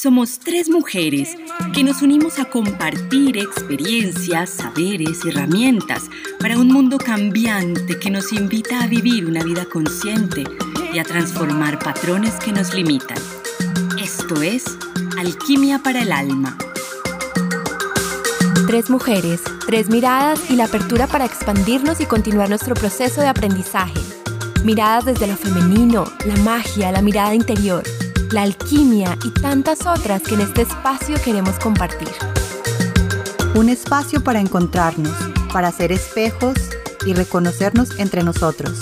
Somos tres mujeres que nos unimos a compartir experiencias, saberes y herramientas para un mundo cambiante que nos invita a vivir una vida consciente y a transformar patrones que nos limitan. Esto es Alquimia para el Alma. Tres mujeres, tres miradas y la apertura para expandirnos y continuar nuestro proceso de aprendizaje. Miradas desde lo femenino, la magia, la mirada interior la alquimia y tantas otras que en este espacio queremos compartir. Un espacio para encontrarnos, para ser espejos y reconocernos entre nosotros,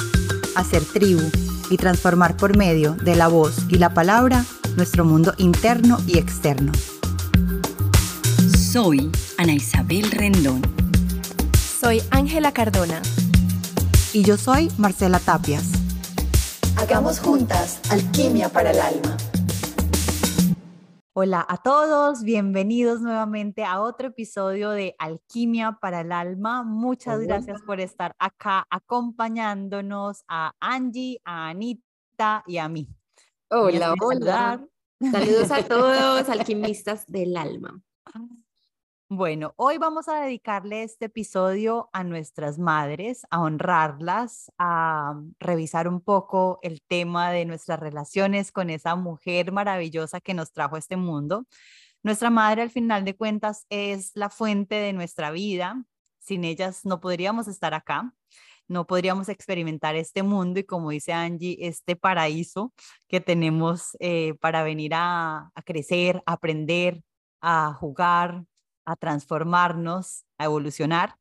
hacer tribu y transformar por medio de la voz y la palabra nuestro mundo interno y externo. Soy Ana Isabel Rendón. Soy Ángela Cardona. Y yo soy Marcela Tapias. Hagamos juntas alquimia para el alma. Hola a todos, bienvenidos nuevamente a otro episodio de Alquimia para el Alma. Muchas gracias por estar acá acompañándonos a Angie, a Anita y a mí. Hola, hola. Saludos a todos, alquimistas del alma. Bueno, hoy vamos a dedicarle este episodio a nuestras madres, a honrarlas, a revisar un poco el tema de nuestras relaciones con esa mujer maravillosa que nos trajo a este mundo. Nuestra madre, al final de cuentas, es la fuente de nuestra vida. Sin ellas no podríamos estar acá, no podríamos experimentar este mundo y, como dice Angie, este paraíso que tenemos eh, para venir a, a crecer, a aprender, a jugar, a transformarnos, a evolucionar.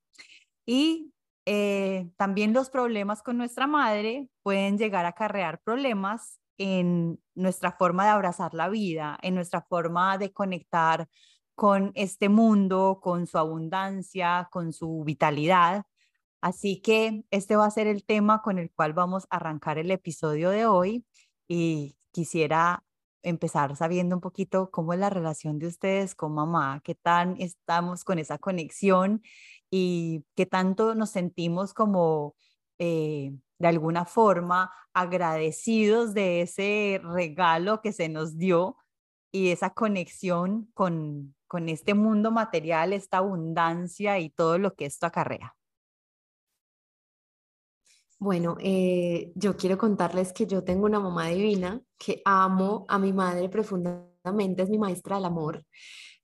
Y eh, también los problemas con nuestra madre pueden llegar a acarrear problemas en nuestra forma de abrazar la vida, en nuestra forma de conectar con este mundo, con su abundancia, con su vitalidad. Así que este va a ser el tema con el cual vamos a arrancar el episodio de hoy y quisiera empezar sabiendo un poquito cómo es la relación de ustedes con mamá, qué tan estamos con esa conexión y qué tanto nos sentimos como eh, de alguna forma agradecidos de ese regalo que se nos dio y esa conexión con, con este mundo material, esta abundancia y todo lo que esto acarrea. Bueno, eh, yo quiero contarles que yo tengo una mamá divina, que amo a mi madre profundamente, es mi maestra del amor.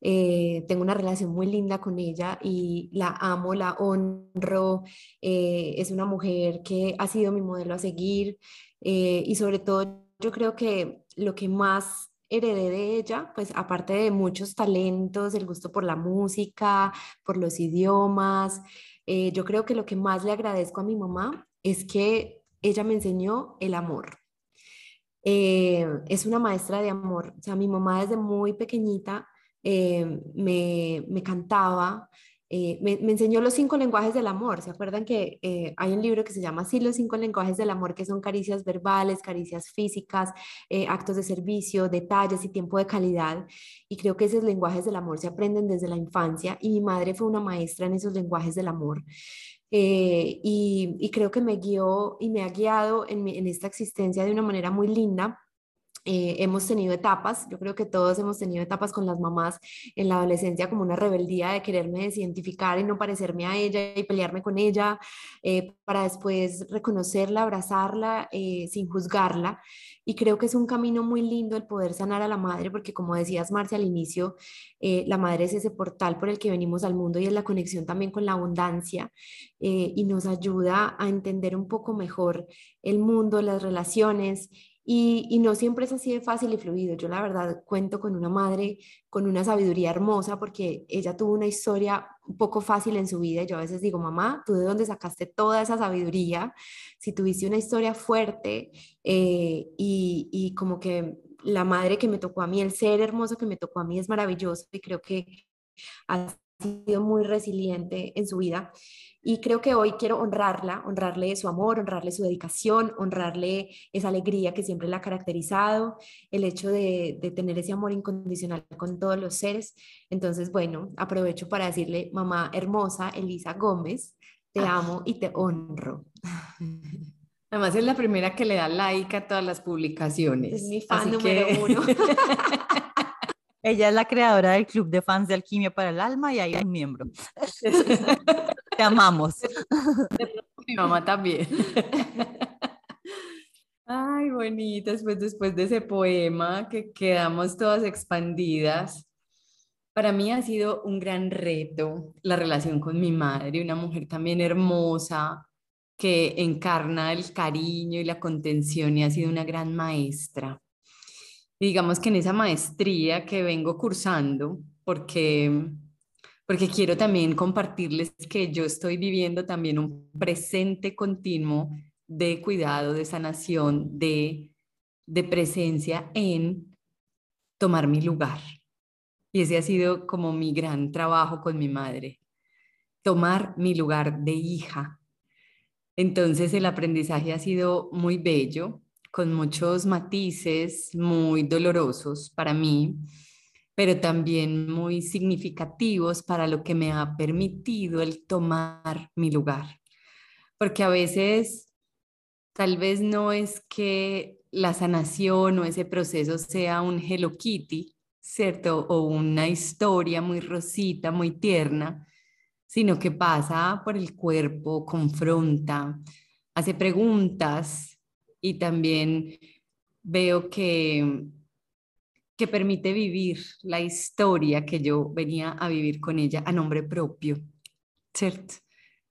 Eh, tengo una relación muy linda con ella y la amo, la honro. Eh, es una mujer que ha sido mi modelo a seguir y sobre todo yo creo que lo que más heredé de ella, pues aparte de muchos talentos, el gusto por la música, por los idiomas, yo creo que lo que más le agradezco a mi mamá es que ella me enseñó el amor. Eh, es una maestra de amor. O sea, mi mamá desde muy pequeñita eh, me, cantaba, eh, me, enseñó los cinco lenguajes del amor. ¿Se acuerdan que hay un libro que se llama así, Los cinco lenguajes del amor, que son caricias verbales, caricias físicas, actos de servicio, detalles y tiempo de calidad? Y creo que esos lenguajes del amor se aprenden desde la infancia y mi madre fue una maestra en esos lenguajes del amor. Eh, y, creo que me guió y me ha guiado en, esta existencia de una manera muy linda. Eh, hemos tenido etapas, yo creo que todos hemos tenido etapas con las mamás en la adolescencia como una rebeldía de quererme desidentificar y no parecerme a ella y pelearme con ella, eh, para después reconocerla, abrazarla sin juzgarla. Y creo que es un camino muy lindo el poder sanar a la madre, porque como decías, Marcia, al inicio, eh, la madre es ese portal por el que venimos al mundo y es la conexión también con la abundancia eh, y nos ayuda a entender un poco mejor el mundo, las relaciones y, no siempre es así de fácil y fluido. Yo la verdad cuento con una madre con una sabiduría hermosa porque ella tuvo una historia un poco fácil en su vida. Y yo a veces digo, mamá, ¿tú de dónde sacaste toda esa sabiduría? Si tuviste una historia fuerte eh, y, y como que la madre que me tocó a mí, el ser hermoso que me tocó a mí es maravilloso y creo que sido muy resiliente en su vida. Y creo que hoy quiero honrarla, honrarle su amor, honrarle su dedicación, honrarle esa alegría que siempre la ha caracterizado, el hecho de, tener ese amor incondicional con todos los seres. Entonces, bueno, aprovecho para decirle, mamá hermosa, Elisa Gómez, te ah. amo y te honro. Además es la primera que le da like a todas las publicaciones. Es mi fan número uno. Ella es la creadora del club de fans de Alquimia para el Alma y ahí hay un miembro. Te amamos. Mi mamá también. Ay, bonita, después, después de ese poema que quedamos todas expandidas. Para mí ha sido un gran reto la relación con mi madre, una mujer también hermosa que encarna el cariño y la contención y ha sido una gran maestra. Y digamos que en esa maestría que vengo cursando, porque porque quiero también compartirles que yo estoy viviendo también un presente continuo de cuidado, de sanación, de, de presencia en tomar mi lugar. Y ese ha sido como mi gran trabajo con mi madre, tomar mi lugar de hija. Entonces el aprendizaje ha sido muy bello, con muchos matices muy dolorosos para mí, pero también muy significativos para lo que me ha permitido el tomar mi lugar. Porque a veces tal vez no es que la sanación o ese proceso sea un Hello Kitty, ¿cierto? O una historia muy rosita, muy tierna, sino que pasa por el cuerpo, confronta, hace preguntas y también veo que, que permite vivir la historia que yo venía a vivir con ella a nombre propio, ¿cierto?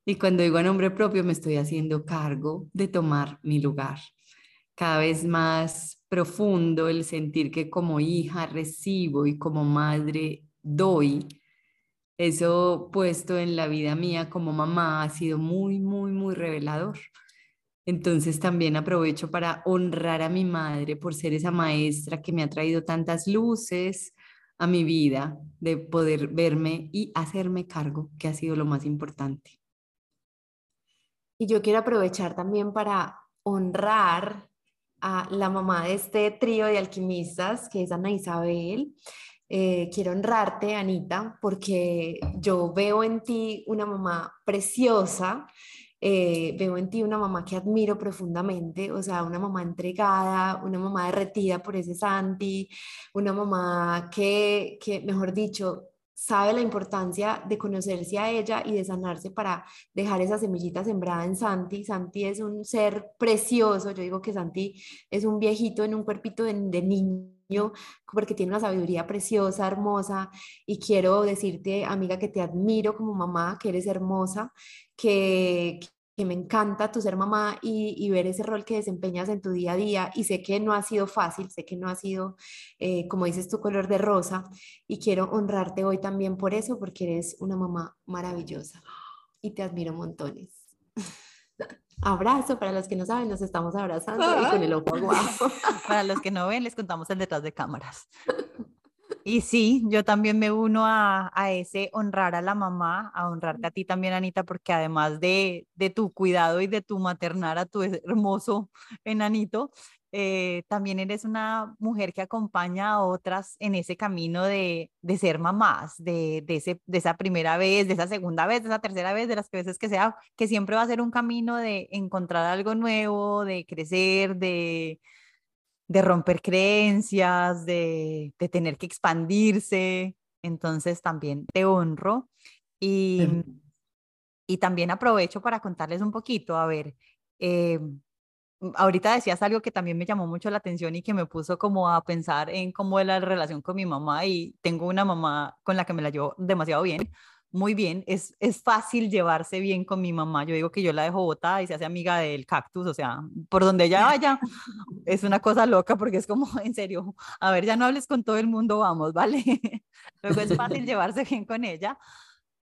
Y cuando digo a nombre propio me estoy haciendo cargo de tomar mi lugar. Cada vez más profundo el sentir que como hija recibo y como madre doy. Eso puesto en la vida mía como mamá ha sido muy, muy, muy revelador. Entonces también aprovecho para honrar a mi madre por ser esa maestra que me ha traído tantas luces a mi vida, de poder verme y hacerme cargo, que ha sido lo más importante. Y yo quiero aprovechar también para honrar a la mamá de este trío de alquimistas, que es Ana Isabel. Eh, quiero honrarte, Anita, porque yo veo en ti una mamá preciosa, eh, veo en ti una mamá que admiro profundamente, o sea, una mamá entregada, una mamá derretida por ese Santi, una mamá que, que mejor dicho, sabe la importancia de conocerse a ella y de sanarse para dejar esa semillita sembrada en Santi. Santi es un ser precioso, yo digo que Santi es un viejito en un cuerpito de, de niño porque tiene una sabiduría preciosa, hermosa, y quiero decirte, amiga, que te admiro como mamá, que eres hermosa, que, me encanta tu ser mamá y, ver ese rol que desempeñas en tu día a día. Y sé que no ha sido fácil, sé que no ha sido, eh, como dices, tu color de rosa. Y quiero honrarte hoy también por eso, porque eres una mamá maravillosa y te admiro montones. Abrazo, para los que no saben, nos estamos abrazando y con el ojo guapo. Para los que no ven, les contamos el detrás de cámaras. Y sí, yo también me uno a, ese honrar a la mamá, a honrarte a ti también, Anita, porque además de, tu cuidado y de tu maternar a tu hermoso enanito, eh, también eres una mujer que acompaña a otras en ese camino de, ser mamás, de, ese, de esa primera vez, de esa segunda vez, de esa tercera vez, de las veces que sea, que siempre va a ser un camino de encontrar algo nuevo, de crecer, de de romper creencias, de, tener que expandirse. Entonces también te honro y, y también aprovecho para contarles un poquito, a ver, eh, ahorita decías algo que también me llamó mucho la atención y que me puso como a pensar en cómo es la relación con mi mamá y tengo una mamá con la que me la llevo demasiado bien muy bien, es, es fácil llevarse bien con mi mamá. Yo digo que yo la dejo botada y se hace amiga del cactus, o sea, por donde ella vaya, es una cosa loca porque es como, en serio, a ver, ya no hables con todo el mundo, vamos, ¿vale? Luego es fácil llevarse bien con ella,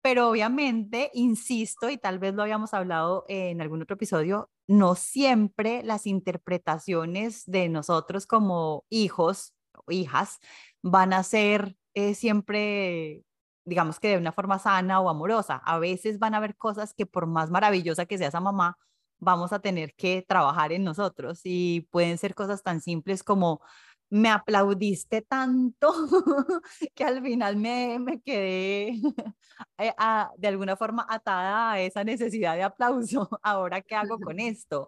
pero obviamente, insisto, y tal vez lo habíamos hablado en algún otro episodio, no siempre las interpretaciones de nosotros como hijos o hijas van a ser eh, siempre digamos que de una forma sana o amorosa. A veces van a haber cosas que por más maravillosa que sea esa mamá, vamos a tener que trabajar en nosotros y pueden ser cosas tan simples como me aplaudiste tanto que al final me, me quedé eh, de alguna forma atada a esa necesidad de aplauso. Ahora, ¿qué hago con esto?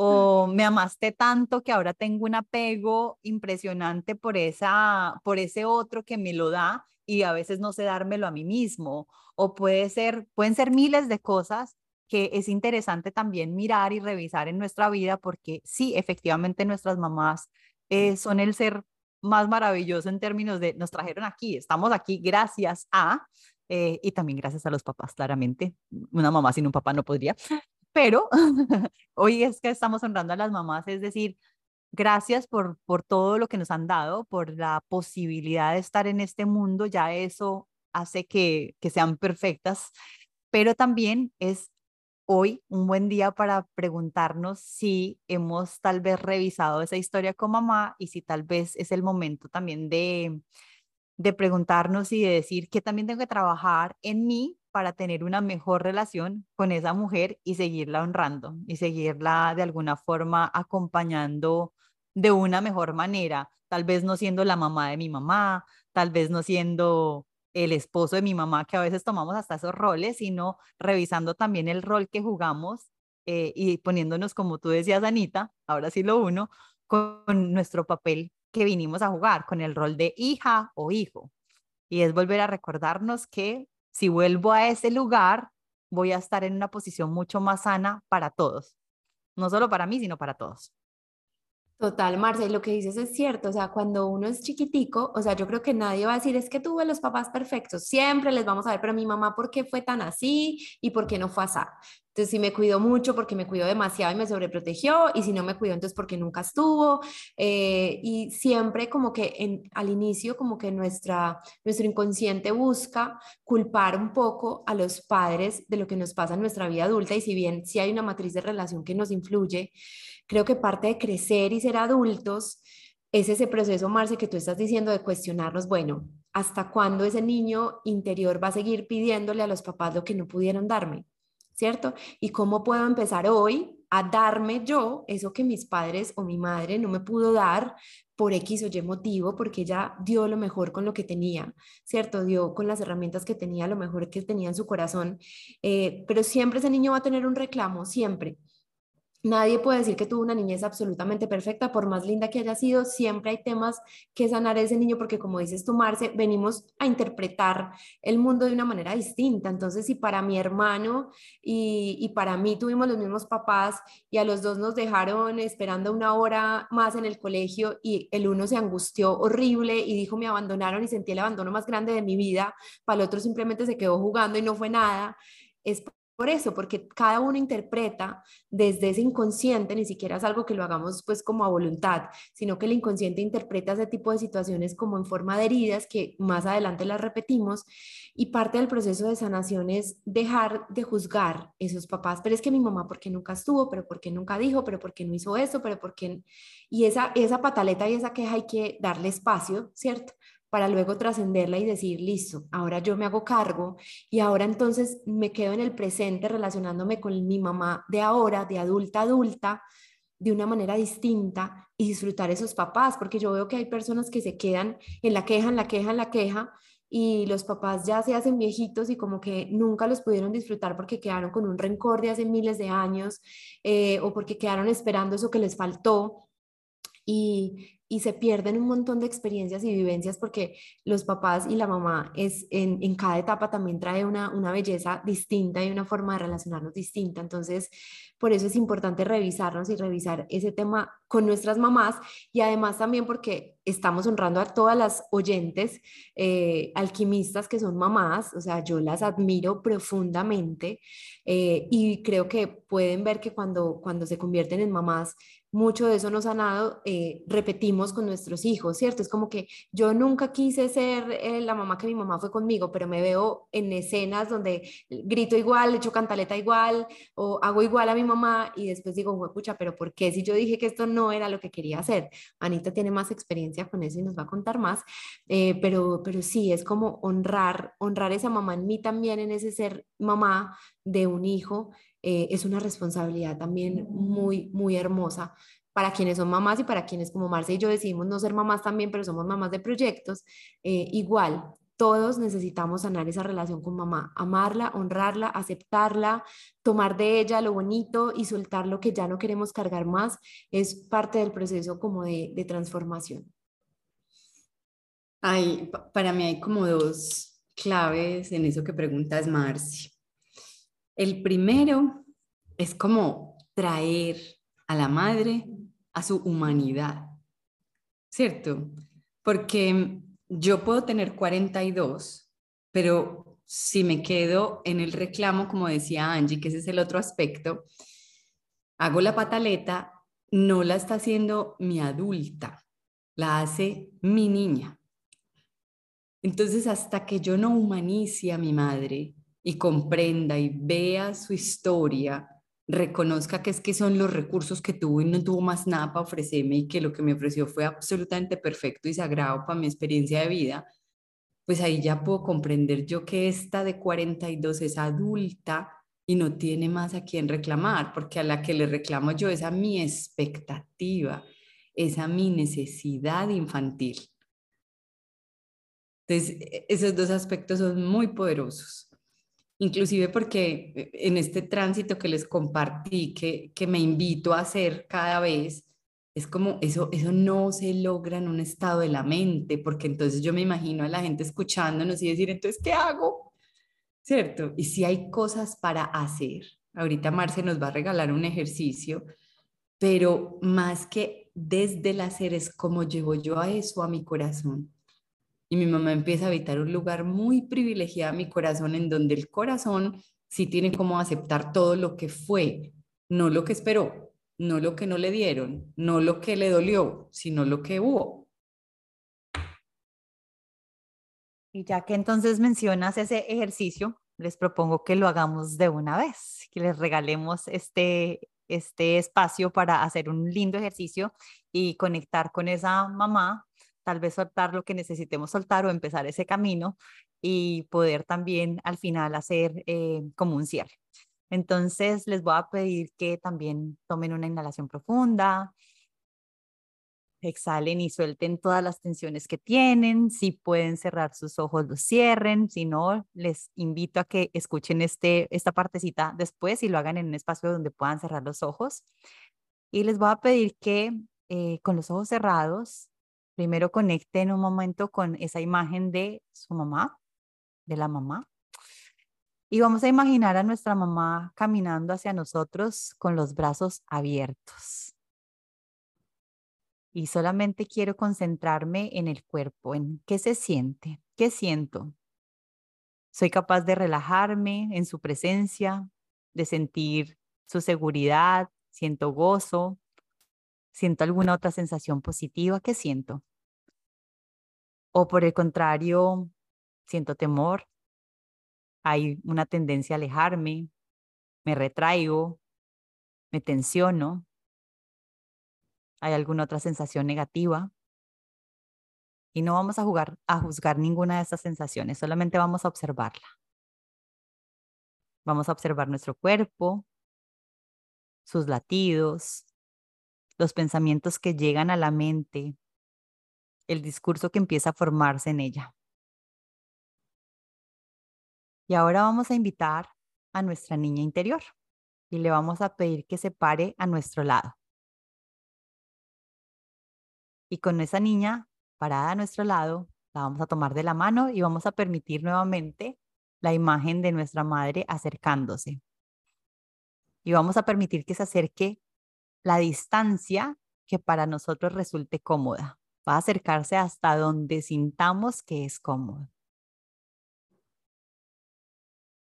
o me amaste tanto que ahora tengo un apego impresionante por, esa, por ese otro que me lo da y a veces no sé dármelo a mí mismo. O puede ser, pueden ser miles de cosas que es interesante también mirar y revisar en nuestra vida porque sí, efectivamente nuestras mamás eh, son el ser más maravilloso en términos de nos trajeron aquí, estamos aquí gracias a, eh, y también gracias a los papás, claramente. Una mamá sin un papá no podría, pero hoy es que estamos honrando a las mamás, es decir, gracias por, por todo lo que nos han dado, por la posibilidad de estar en este mundo, ya eso hace que, que sean perfectas, pero también es hoy un buen día para preguntarnos si hemos tal vez revisado esa historia con mamá y si tal vez es el momento también de, de preguntarnos y de decir que también tengo que trabajar en mí para tener una mejor relación con esa mujer y seguirla honrando y seguirla de alguna forma acompañando de una mejor manera, tal vez no siendo la mamá de mi mamá, tal vez no siendo el esposo de mi mamá, que a veces tomamos hasta esos roles, sino revisando también el rol que jugamos eh, y poniéndonos, como tú decías, Anita, ahora sí lo uno, con nuestro papel que vinimos a jugar, con el rol de hija o hijo. Y es volver a recordarnos que si vuelvo a ese lugar, voy a estar en una posición mucho más sana para todos, no solo para mí, sino para todos. Total, Marce, lo que dices es cierto, o sea, cuando uno es chiquitico, o sea, yo creo que nadie va a decir, es que tuve los papás perfectos, siempre les vamos a ver, pero mi mamá, ¿por qué fue tan así y por qué no fue así? Entonces, si me cuidó mucho, porque me cuidó demasiado y me sobreprotegió, y si no me cuidó, entonces porque nunca estuvo. Eh, y siempre como que al inicio, como que nuestra, nuestro inconsciente busca culpar un poco a los padres de lo que nos pasa en nuestra vida adulta, y si bien sí hay una matriz de relación que nos influye, creo que parte de crecer y ser adultos es ese proceso, Marce, que tú estás diciendo de cuestionarnos, bueno, ¿hasta cuándo ese niño interior va a seguir pidiéndole a los papás lo que no pudieron darme? ¿Cierto? ¿Y cómo puedo empezar hoy a darme yo eso que mis padres o mi madre no me pudo dar por X o Y motivo, porque ella dio lo mejor con lo que tenía, ¿cierto? Dio con las herramientas que tenía, lo mejor que tenía en su corazón, eh, pero siempre ese niño va a tener un reclamo, siempre. Nadie puede decir que tuvo una niñez absolutamente perfecta, por más linda que haya sido, siempre hay temas que sanar a ese niño porque como dices tú, Marce, venimos a interpretar el mundo de una manera distinta. Entonces, si para mi hermano y, para mí tuvimos los mismos papás y a los dos nos dejaron esperando una hora más en el colegio y el uno se angustió horrible y dijo me abandonaron y sentí el abandono más grande de mi vida, para el otro simplemente se quedó jugando y no fue nada, es por eso, porque cada uno interpreta desde ese inconsciente, ni siquiera es algo que lo hagamos pues como a voluntad, sino que el inconsciente interpreta ese tipo de situaciones como en forma de heridas que más adelante las repetimos y parte del proceso de sanación es dejar de juzgar esos papás, pero es que mi mamá, ¿por qué nunca estuvo? ¿Pero por qué nunca dijo? ¿Pero por qué no hizo eso? ¿Pero por qué? Y esa, esa pataleta y esa queja hay que darle espacio, ¿cierto? Para luego trascenderla y decir, listo, ahora yo me hago cargo y ahora entonces me quedo en el presente relacionándome con mi mamá de ahora, de adulta adulta, de una manera distinta y disfrutar esos papás, porque yo veo que hay personas que se quedan en la queja, en la queja, en la queja y los papás ya se hacen viejitos y como que nunca los pudieron disfrutar porque quedaron con un rencor de hace miles de años eh, o porque quedaron esperando eso que les faltó. Y, y se pierden un montón de experiencias y vivencias porque los papás y la mamá es en, en cada etapa también trae una, una, belleza distinta y una forma de relacionarnos distinta. Entonces, por eso es importante revisarnos y revisar ese tema con nuestras mamás y además también porque estamos honrando a todas las oyentes eh, alquimistas que son mamás, o sea, yo las admiro profundamente eh, y creo que pueden ver que cuando, cuando se convierten en mamás mucho de eso nos ha dado, eh, repetimos con nuestros hijos, ¿cierto? Es como que yo nunca quise ser eh, la mamá que mi mamá fue conmigo, pero me veo en escenas donde grito igual, echo cantaleta igual o hago igual a mi mamá y después digo, pucha, pero ¿por qué si yo dije que esto no era lo que quería hacer? Anita tiene más experiencia con eso y nos va a contar más, eh, pero, pero sí, es como honrar, honrar esa mamá en mí también, en ese ser mamá de un hijo eh, es una responsabilidad también muy, muy hermosa para quienes son mamás y para quienes como Marce y yo decidimos no ser mamás también, pero somos mamás de proyectos, eh, igual todos necesitamos sanar esa relación con mamá, amarla, honrarla, aceptarla, tomar de ella lo bonito y soltar lo que ya no queremos cargar más, es parte del proceso como de, de transformación. Hay, para mí hay como dos claves en eso que preguntas, Marci. El primero es como traer a la madre a su humanidad, ¿cierto? Porque yo puedo tener 42, pero si me quedo en el reclamo, como decía Angie, que ese es el otro aspecto, hago la pataleta, no la está haciendo mi adulta, la hace mi niña. Entonces, hasta que yo no humanice a mi madre y comprenda y vea su historia, reconozca que es que son los recursos que tuvo y no tuvo más nada para ofrecerme y que lo que me ofreció fue absolutamente perfecto y sagrado para mi experiencia de vida, pues ahí ya puedo comprender yo que esta de 42 es adulta y no tiene más a quien reclamar, porque a la que le reclamo yo es a mi expectativa, es a mi necesidad infantil. Entonces, e-, esos dos aspectos son muy poderosos inclusive porque eh, en este tránsito que les compartí, que, que me invito a hacer cada vez, es como eso, eso no se logra en un estado de la mente, porque entonces yo me imagino a la gente escuchándonos y decir, entonces, ¿qué hago? ¿Cierto? Y si hay cosas para hacer, ahorita Marce nos va a regalar un ejercicio, pero más que desde el hacer es como llevo yo a eso a mi corazón y mi mamá empieza a habitar un lugar muy privilegiado mi corazón, en donde el corazón sí tiene como aceptar todo lo que fue, no lo que esperó, no lo que no le dieron, no lo que le dolió, sino lo que hubo. Y ya que entonces mencionas ese ejercicio, les propongo que lo hagamos de una vez, que les regalemos este, este espacio para hacer un lindo ejercicio y conectar con esa mamá tal vez soltar lo que necesitemos soltar o empezar ese camino y poder también al final hacer eh, como un cierre. Entonces les voy a pedir que también tomen una inhalación profunda, exhalen y suelten todas las tensiones que tienen. Si pueden cerrar sus ojos, los cierren. Si no, les invito a que escuchen este, esta partecita después y lo hagan en un espacio donde puedan cerrar los ojos. Y les voy a pedir que eh, con los ojos cerrados Primero conecte en un momento con esa imagen de su mamá, de la mamá. Y vamos a imaginar a nuestra mamá caminando hacia nosotros con los brazos abiertos. Y solamente quiero concentrarme en el cuerpo, en qué se siente, qué siento. Soy capaz de relajarme en su presencia, de sentir su seguridad, siento gozo, siento alguna otra sensación positiva, ¿qué siento? O por el contrario, siento temor, hay una tendencia a alejarme, me retraigo, me tensiono, hay alguna otra sensación negativa. Y no vamos a, jugar, a juzgar ninguna de estas sensaciones, solamente vamos a observarla. Vamos a observar nuestro cuerpo, sus latidos, los pensamientos que llegan a la mente, el discurso que empieza a formarse en ella. Y ahora vamos a invitar a nuestra niña interior y le vamos a pedir que se pare a nuestro lado. Y con esa niña parada a nuestro lado, la vamos a tomar de la mano y vamos a permitir nuevamente la imagen de nuestra madre acercándose. Y vamos a permitir que se acerque la distancia que para nosotros resulte cómoda va a acercarse hasta donde sintamos que es cómodo.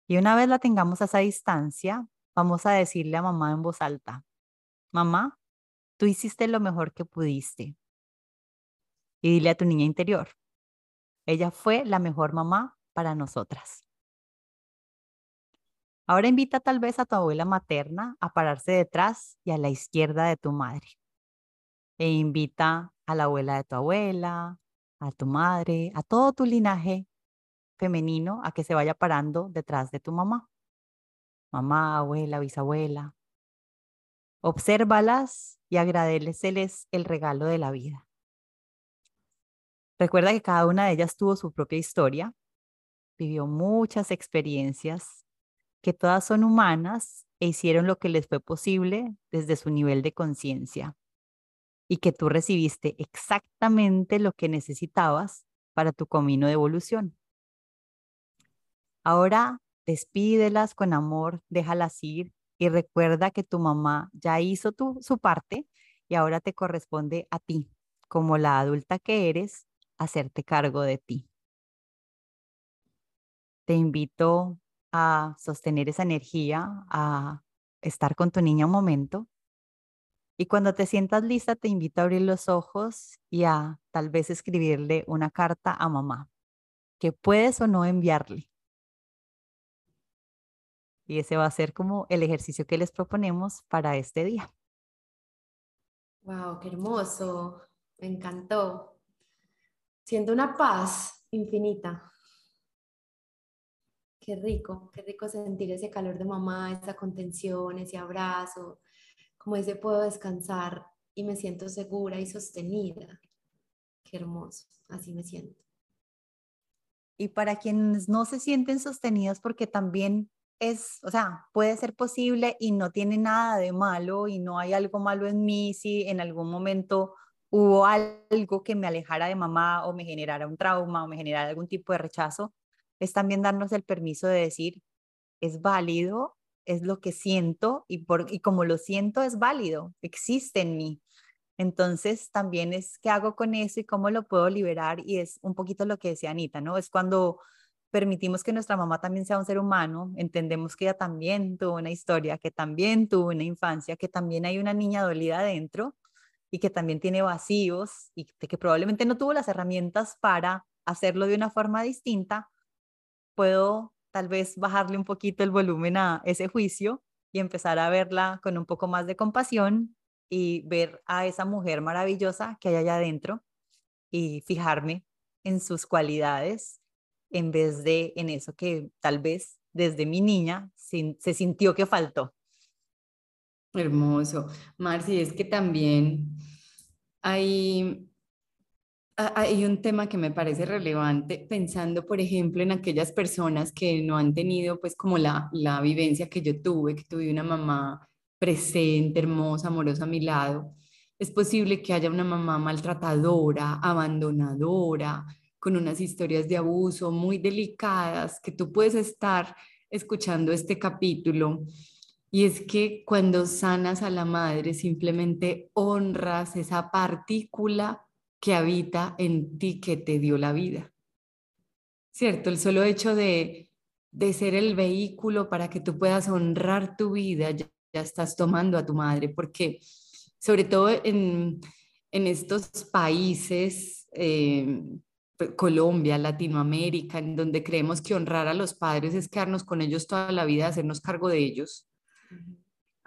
Y una vez la tengamos a esa distancia, vamos a decirle a mamá en voz alta, mamá, tú hiciste lo mejor que pudiste. Y dile a tu niña interior, ella fue la mejor mamá para nosotras. Ahora invita tal vez a tu abuela materna a pararse detrás y a la izquierda de tu madre. E invita a la abuela de tu abuela, a tu madre, a todo tu linaje femenino a que se vaya parando detrás de tu mamá. Mamá, abuela, bisabuela. Obsérvalas y agradeceles el regalo de la vida. Recuerda que cada una de ellas tuvo su propia historia, vivió muchas experiencias, que todas son humanas e hicieron lo que les fue posible desde su nivel de conciencia y que tú recibiste exactamente lo que necesitabas para tu camino de evolución. Ahora despídelas con amor, déjalas ir y recuerda que tu mamá ya hizo tu, su parte y ahora te corresponde a ti, como la adulta que eres, hacerte cargo de ti. Te invito a sostener esa energía, a estar con tu niña un momento. Y cuando te sientas lista, te invito a abrir los ojos y a tal vez escribirle una carta a mamá, que puedes o no enviarle. Y ese va a ser como el ejercicio que les proponemos para este día. Wow, qué hermoso. Me encantó. Siento una paz infinita. Qué rico, qué rico sentir ese calor de mamá, esa contención, ese abrazo, como ese puedo descansar y me siento segura y sostenida. Qué hermoso, así me siento. Y para quienes no se sienten sostenidos, porque también es, o sea, puede ser posible y no tiene nada de malo y no hay algo malo en mí si en algún momento hubo algo que me alejara de mamá o me generara un trauma o me generara algún tipo de rechazo, es también darnos el permiso de decir, es válido, es lo que siento y, por, y como lo siento es válido, existe en mí. Entonces también es qué hago con eso y cómo lo puedo liberar y es un poquito lo que decía Anita, ¿no? Es cuando permitimos que nuestra mamá también sea un ser humano, entendemos que ella también tuvo una historia, que también tuvo una infancia, que también hay una niña dolida adentro y que también tiene vacíos y que probablemente no tuvo las herramientas para hacerlo de una forma distinta, puedo tal vez bajarle un poquito el volumen a ese juicio y empezar a verla con un poco más de compasión y ver a esa mujer maravillosa que hay allá adentro y fijarme en sus cualidades en vez de en eso que tal vez desde mi niña se, se sintió que faltó. Hermoso. Marci, es que también hay hay un tema que me parece relevante pensando, por ejemplo, en aquellas personas que no han tenido pues como la, la vivencia que yo tuve, que tuve una mamá presente, hermosa, amorosa a mi lado. Es posible que haya una mamá maltratadora, abandonadora, con unas historias de abuso muy delicadas, que tú puedes estar escuchando este capítulo. Y es que cuando sanas a la madre, simplemente honras esa partícula que habita en ti que te dio la vida. ¿Cierto? El solo hecho de, de ser el vehículo para que tú puedas honrar tu vida, ya, estás tomando a tu madre, porque sobre todo en, en estos países, eh, Colombia, Latinoamérica, en donde creemos que honrar a los padres es quedarnos con ellos toda la vida, hacernos cargo de ellos.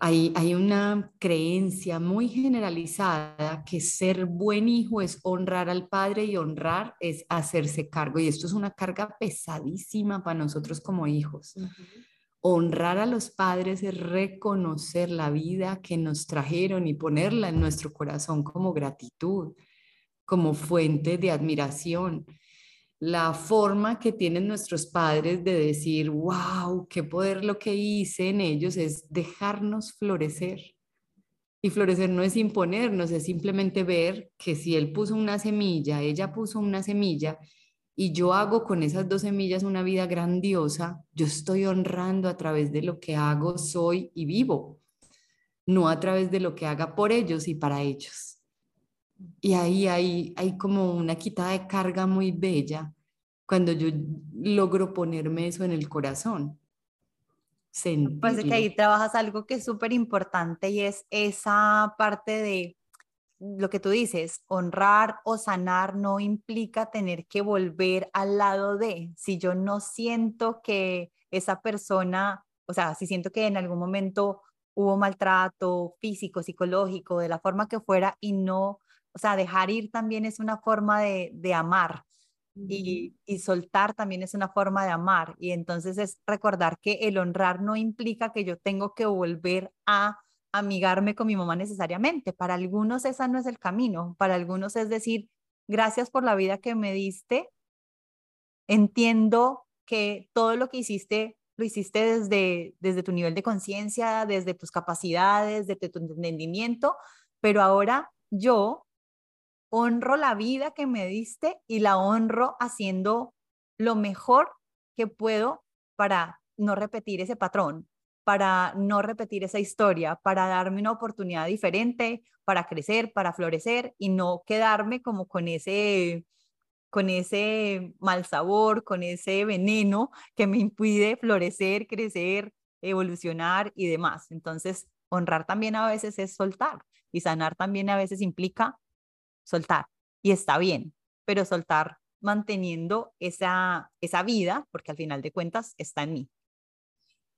Hay, una creencia muy generalizada que ser buen hijo es honrar al padre y honrar es hacerse cargo. Y esto es una carga pesadísima para nosotros como hijos. Honrar a los padres es reconocer la vida que nos trajeron y ponerla en nuestro corazón como gratitud, como fuente de admiración la forma que tienen nuestros padres de decir, wow, qué poder lo que hice en ellos es dejarnos florecer. Y florecer no es imponernos, es simplemente ver que si él puso una semilla, ella puso una semilla, y yo hago con esas dos semillas una vida grandiosa, yo estoy honrando a través de lo que hago, soy y vivo, no a través de lo que haga por ellos y para ellos. Y ahí hay, hay como una quitada de carga muy bella cuando yo logro ponerme eso en el corazón. Pues que ahí trabajas algo que es súper importante y es esa parte de lo que tú dices, honrar o sanar no implica tener que volver al lado de, si yo no siento que esa persona, o sea, si siento que en algún momento hubo maltrato físico, psicológico, de la forma que fuera y no o sea, dejar ir también es una forma de, de amar y, y, soltar también es una forma de amar. Y entonces es recordar que el honrar no implica que yo tengo que volver a amigarme con mi mamá necesariamente. Para algunos esa no es el camino. Para algunos es decir, gracias por la vida que me diste. Entiendo que todo lo que hiciste lo hiciste desde, desde tu nivel de conciencia, desde tus capacidades, desde tu entendimiento, pero ahora yo honro la vida que me diste y la honro haciendo lo mejor que puedo para no repetir ese patrón, para no repetir esa historia, para darme una oportunidad diferente, para crecer, para florecer y no quedarme como con ese con ese mal sabor, con ese veneno que me impide florecer, crecer, evolucionar y demás. Entonces, honrar también a veces es soltar y sanar también a veces implica soltar y está bien, pero soltar manteniendo esa, esa vida, porque al final de cuentas está en mí.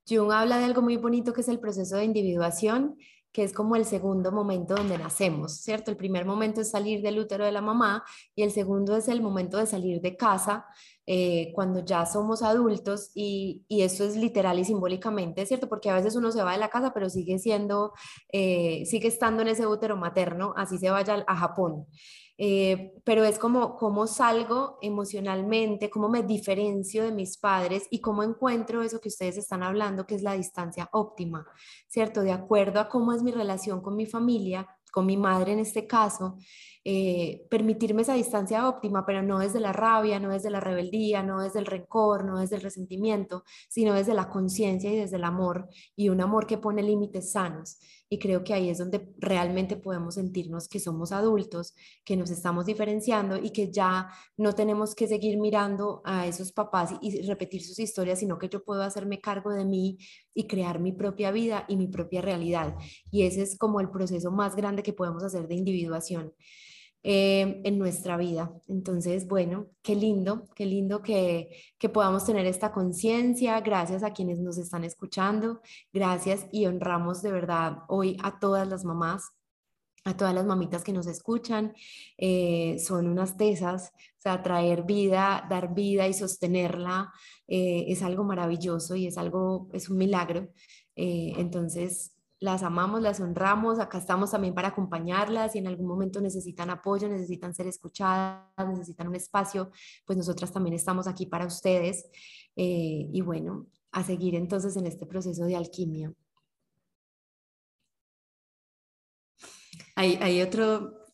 Jung habla de algo muy bonito que es el proceso de individuación, que es como el segundo momento donde nacemos, ¿cierto? El primer momento es salir del útero de la mamá y el segundo es el momento de salir de casa eh, cuando ya somos adultos y, y, eso es literal y simbólicamente, ¿cierto? Porque a veces uno se va de la casa pero sigue siendo, eh, sigue estando en ese útero materno, así se vaya a Japón. Eh, pero es como cómo salgo emocionalmente, cómo me diferencio de mis padres y cómo encuentro eso que ustedes están hablando, que es la distancia óptima, ¿cierto? De acuerdo a cómo es mi relación con mi familia, con mi madre en este caso, eh, permitirme esa distancia óptima, pero no desde la rabia, no desde la rebeldía, no desde el rencor, no desde el resentimiento, sino desde la conciencia y desde el amor y un amor que pone límites sanos. Y creo que ahí es donde realmente podemos sentirnos que somos adultos, que nos estamos diferenciando y que ya no tenemos que seguir mirando a esos papás y, repetir sus historias, sino que yo puedo hacerme cargo de mí y crear mi propia vida y mi propia realidad. Y ese es como el proceso más grande que podemos hacer de individuación. Eh, en nuestra vida. Entonces, bueno, qué lindo, qué lindo que, que podamos tener esta conciencia. Gracias a quienes nos están escuchando. Gracias y honramos de verdad hoy a todas las mamás a todas las mamitas que nos escuchan, eh, son unas tesas, o sea, traer vida, dar vida y sostenerla eh, es algo maravilloso y es algo, es un milagro. entonces, las amamos, las honramos, acá estamos también para acompañarlas y en algún momento necesitan apoyo, necesitan ser escuchadas, necesitan un espacio, pues nosotras también estamos aquí para ustedes eh, y bueno, a seguir entonces en este proceso de alquimia. Hay, hay otro,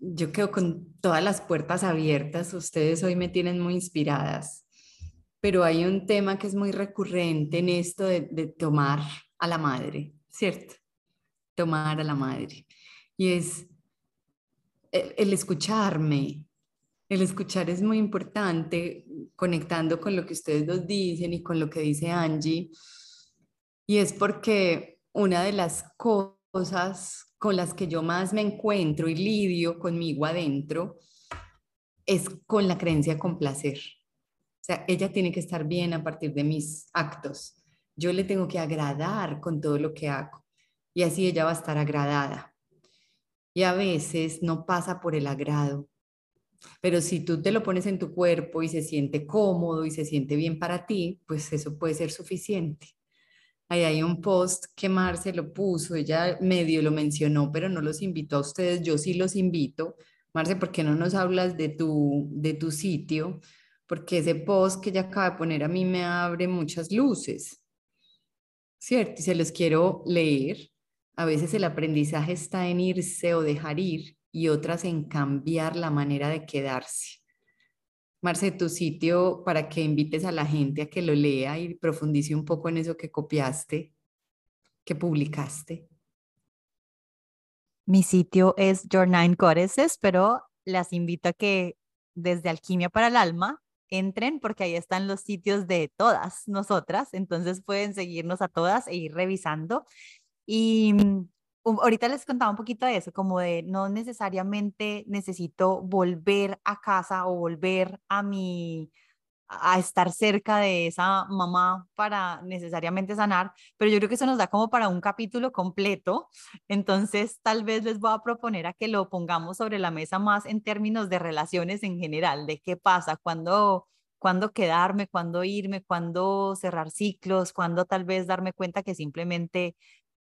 yo quedo con todas las puertas abiertas, ustedes hoy me tienen muy inspiradas, pero hay un tema que es muy recurrente en esto de, de tomar a la madre, ¿cierto? Tomar a la madre. Y es el, escucharme. El escuchar es muy importante, conectando con lo que ustedes dos dicen y con lo que dice Angie. Y es porque una de las cosas con las que yo más me encuentro y lidio conmigo adentro es con la creencia con placer. O sea, ella tiene que estar bien a partir de mis actos yo le tengo que agradar con todo lo que hago y así ella va a estar agradada. Y a veces no pasa por el agrado, pero si tú te lo pones en tu cuerpo y se siente cómodo y se siente bien para ti, pues eso puede ser suficiente. Ahí hay un post que Marce lo puso, ella medio lo mencionó, pero no los invitó a ustedes, yo sí los invito. Marce, ¿por qué no nos hablas de tu, de tu sitio? Porque ese post que ella acaba de poner a mí me abre muchas luces. ¿Cierto? Y se los quiero leer. A veces el aprendizaje está en irse o dejar ir y otras en cambiar la manera de quedarse. Marce, tu sitio para que invites a la gente a que lo lea y profundice un poco en eso que copiaste, que publicaste. Mi sitio es Your Nine Goddesses, pero las invito a que desde Alquimia para el Alma entren porque ahí están los sitios de todas nosotras, entonces pueden seguirnos a todas e ir revisando. Y mm, ahorita les contaba un poquito de eso, como de no necesariamente necesito volver a casa o volver a mi a estar cerca de esa mamá para necesariamente sanar, pero yo creo que eso nos da como para un capítulo completo. Entonces, tal vez les voy a proponer a que lo pongamos sobre la mesa más en términos de relaciones en general, de qué pasa, cuando cuándo quedarme, cuándo irme, cuándo cerrar ciclos, cuándo tal vez darme cuenta que simplemente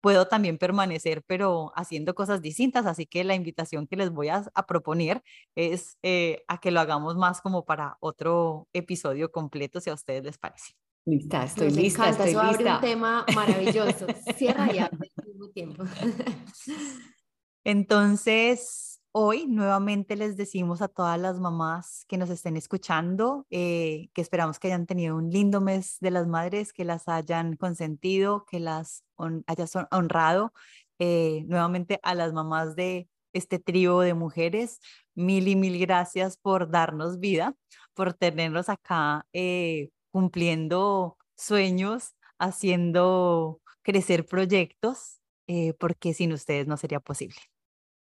puedo también permanecer, pero haciendo cosas distintas. Así que la invitación que les voy a, proponer es eh, a que lo hagamos más como para otro episodio completo, si a ustedes les parece. Lista, estoy Nos lista, encanta, estoy eso abre un tema maravilloso. Cierra y abre al mismo tiempo. Entonces, hoy nuevamente les decimos a todas las mamás que nos estén escuchando eh, que esperamos que hayan tenido un lindo mes de las madres, que las hayan consentido, que las hon hayas honrado. Eh, nuevamente a las mamás de este trío de mujeres, mil y mil gracias por darnos vida, por tenernos acá eh, cumpliendo sueños, haciendo crecer proyectos, eh, porque sin ustedes no sería posible.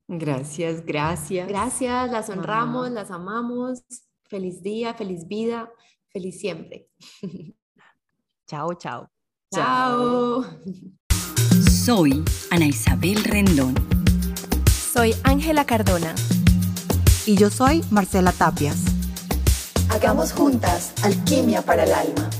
Gracias, gracias. Gracias, las honramos, Mamá. las amamos. Feliz día, feliz vida, feliz siempre. Chao, chao. Chao. Soy Ana Isabel Rendón. Soy Ángela Cardona. Y yo soy Marcela Tapias. Hagamos juntas alquimia para el alma.